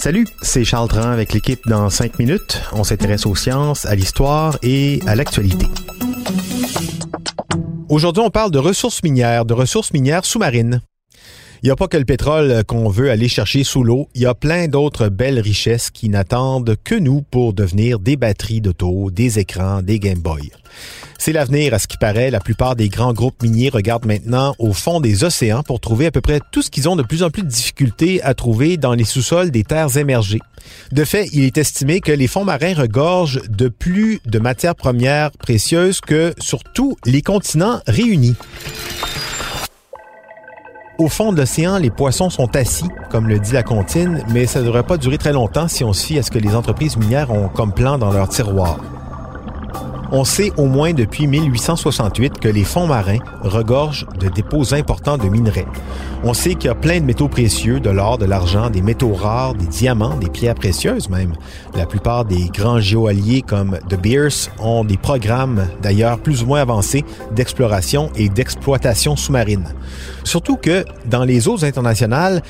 Salut, c'est Charles Dran avec l'équipe dans 5 minutes. On s'intéresse aux sciences, à l'histoire et à l'actualité. Aujourd'hui, on parle de ressources minières, de ressources minières sous-marines. Il n'y a pas que le pétrole qu'on veut aller chercher sous l'eau, il y a plein d'autres belles richesses qui n'attendent que nous pour devenir des batteries d'auto, des écrans, des Game Boy. C'est l'avenir, à ce qui paraît. La plupart des grands groupes miniers regardent maintenant au fond des océans pour trouver à peu près tout ce qu'ils ont de plus en plus de difficultés à trouver dans les sous-sols des terres émergées. De fait, il est estimé que les fonds marins regorgent de plus de matières premières précieuses que sur tous les continents réunis. Au fond de l'océan, les poissons sont assis, comme le dit la comptine, mais ça ne devrait pas durer très longtemps si on se fie à ce que les entreprises minières ont comme plan dans leur tiroir. On sait au moins depuis 1868 que les fonds marins regorgent de dépôts importants de minerais. On sait qu'il y a plein de métaux précieux, de l'or, de l'argent, des métaux rares, des diamants, des pierres précieuses même. La plupart des grands géoalliés comme De Beers ont des programmes d'ailleurs plus ou moins avancés d'exploration et d'exploitation sous-marine. Surtout que dans les eaux internationales,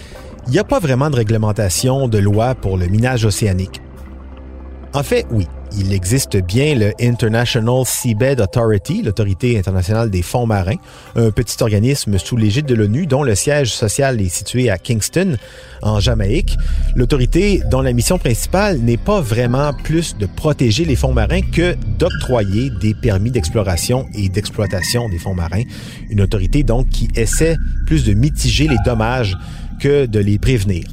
il n'y a pas vraiment de réglementation de loi pour le minage océanique. En fait, oui, il existe bien le International Seabed Authority, l'autorité internationale des fonds marins, un petit organisme sous l'égide de l'ONU dont le siège social est situé à Kingston, en Jamaïque. L'autorité dont la mission principale n'est pas vraiment plus de protéger les fonds marins que d'octroyer des permis d'exploration et d'exploitation des fonds marins. Une autorité donc qui essaie plus de mitiger les dommages que de les prévenir.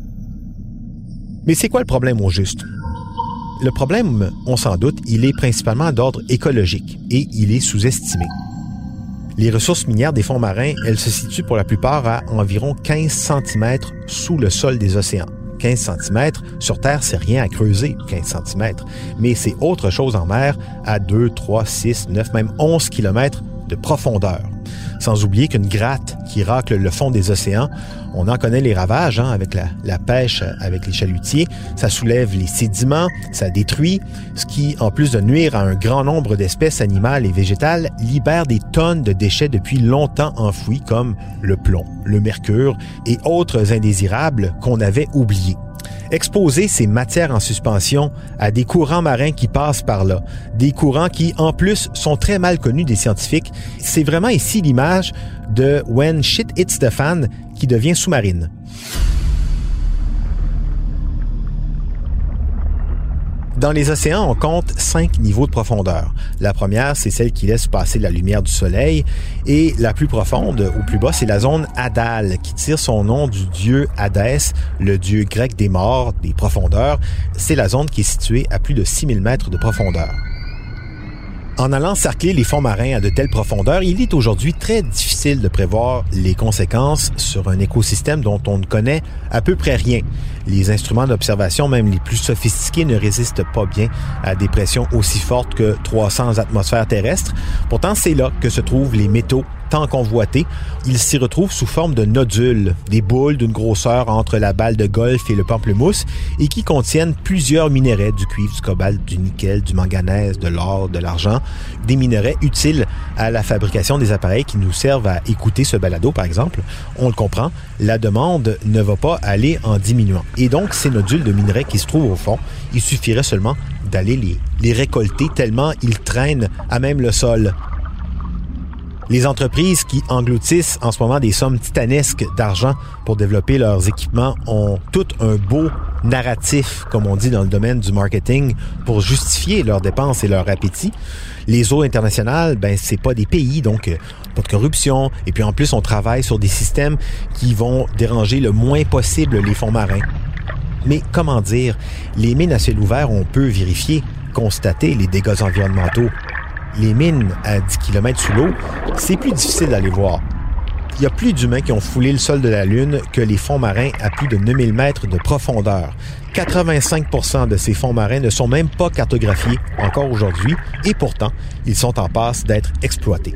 Mais c'est quoi le problème au juste? Le problème, on s'en doute, il est principalement d'ordre écologique et il est sous-estimé. Les ressources minières des fonds marins, elles se situent pour la plupart à environ 15 cm sous le sol des océans. 15 cm, sur Terre, c'est rien à creuser, 15 cm, mais c'est autre chose en mer à 2, 3, 6, 9, même 11 km de profondeur. Sans oublier qu'une gratte qui racle le fond des océans, on en connaît les ravages hein, avec la, la, pêche, avec les chalutiers. Ça soulève les sédiments, ça détruit, ce qui, en plus de nuire à un grand nombre d'espèces animales et végétales, libère des tonnes de déchets depuis longtemps enfouis comme le plomb, le mercure et autres indésirables qu'on avait oubliés exposer ces matières en suspension à des courants marins qui passent par là, des courants qui en plus sont très mal connus des scientifiques. C'est vraiment ici l'image de When Shit Hits the Fan qui devient sous-marine. Dans les océans, on compte cinq niveaux de profondeur. La première, c'est celle qui laisse passer la lumière du soleil. Et la plus profonde, au plus bas, c'est la zone Hadal, qui tire son nom du dieu Hadès, le dieu grec des morts, des profondeurs. C'est la zone qui est située à plus de 6000 mètres de profondeur. En allant cercler les fonds marins à de telles profondeurs, il est aujourd'hui très difficile de prévoir les conséquences sur un écosystème dont on ne connaît à peu près rien. Les instruments d'observation, même les plus sophistiqués, ne résistent pas bien à des pressions aussi fortes que 300 atmosphères terrestres. Pourtant, c'est là que se trouvent les métaux tant convoités. Ils s'y retrouvent sous forme de nodules, des boules d'une grosseur entre la balle de golf et le pamplemousse et qui contiennent plusieurs minéraux, du cuivre, du cobalt, du nickel, du manganèse, de l'or, de l'argent, des minéraux utiles à la fabrication des appareils qui nous servent à écouter ce balado, par exemple. On le comprend, la demande ne va pas aller en diminuant. Et donc, ces nodules de minerais qui se trouvent au fond, il suffirait seulement d'aller les, les récolter tellement ils traînent à même le sol. Les entreprises qui engloutissent en ce moment des sommes titanesques d'argent pour développer leurs équipements ont tout un beau narratif, comme on dit dans le domaine du marketing, pour justifier leurs dépenses et leur appétit. Les eaux internationales, ben c'est pas des pays, donc euh, pas de corruption. Et puis en plus, on travaille sur des systèmes qui vont déranger le moins possible les fonds marins. Mais comment dire, les mines à ciel ouvert, on peut vérifier, constater les dégâts environnementaux. Les mines à 10 km sous l'eau, c'est plus difficile d'aller voir. il y a plus d'humains qui ont foulé le sol de la Lune que les fonds marins à plus de 9000 mètres de profondeur. 85% de ces fonds marins ne sont même pas cartographiés encore aujourd'hui et pourtant, ils sont en passe d'être exploités.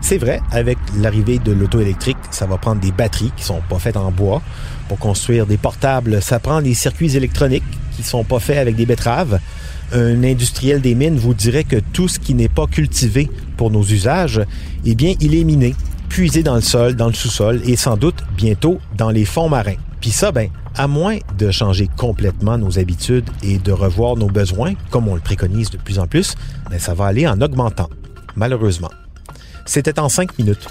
C'est vrai, avec l'arrivée de l'auto électrique, ça va prendre des batteries qui sont pas faites en bois. Pour construire des portables, ça prend des circuits électroniques qui sont pas faits avec des betteraves. Un industriel des mines vous dirait que tout ce qui n'est pas cultivé pour nos usages, eh bien, il est miné, puisé dans le sol, dans le sous-sol et sans doute bientôt dans les fonds marins. Puis ça, ben, à moins de changer complètement nos habitudes et de revoir nos besoins, comme on le préconise de plus en plus, ben, ça va aller en augmentant, malheureusement. C'était en cinq minutes.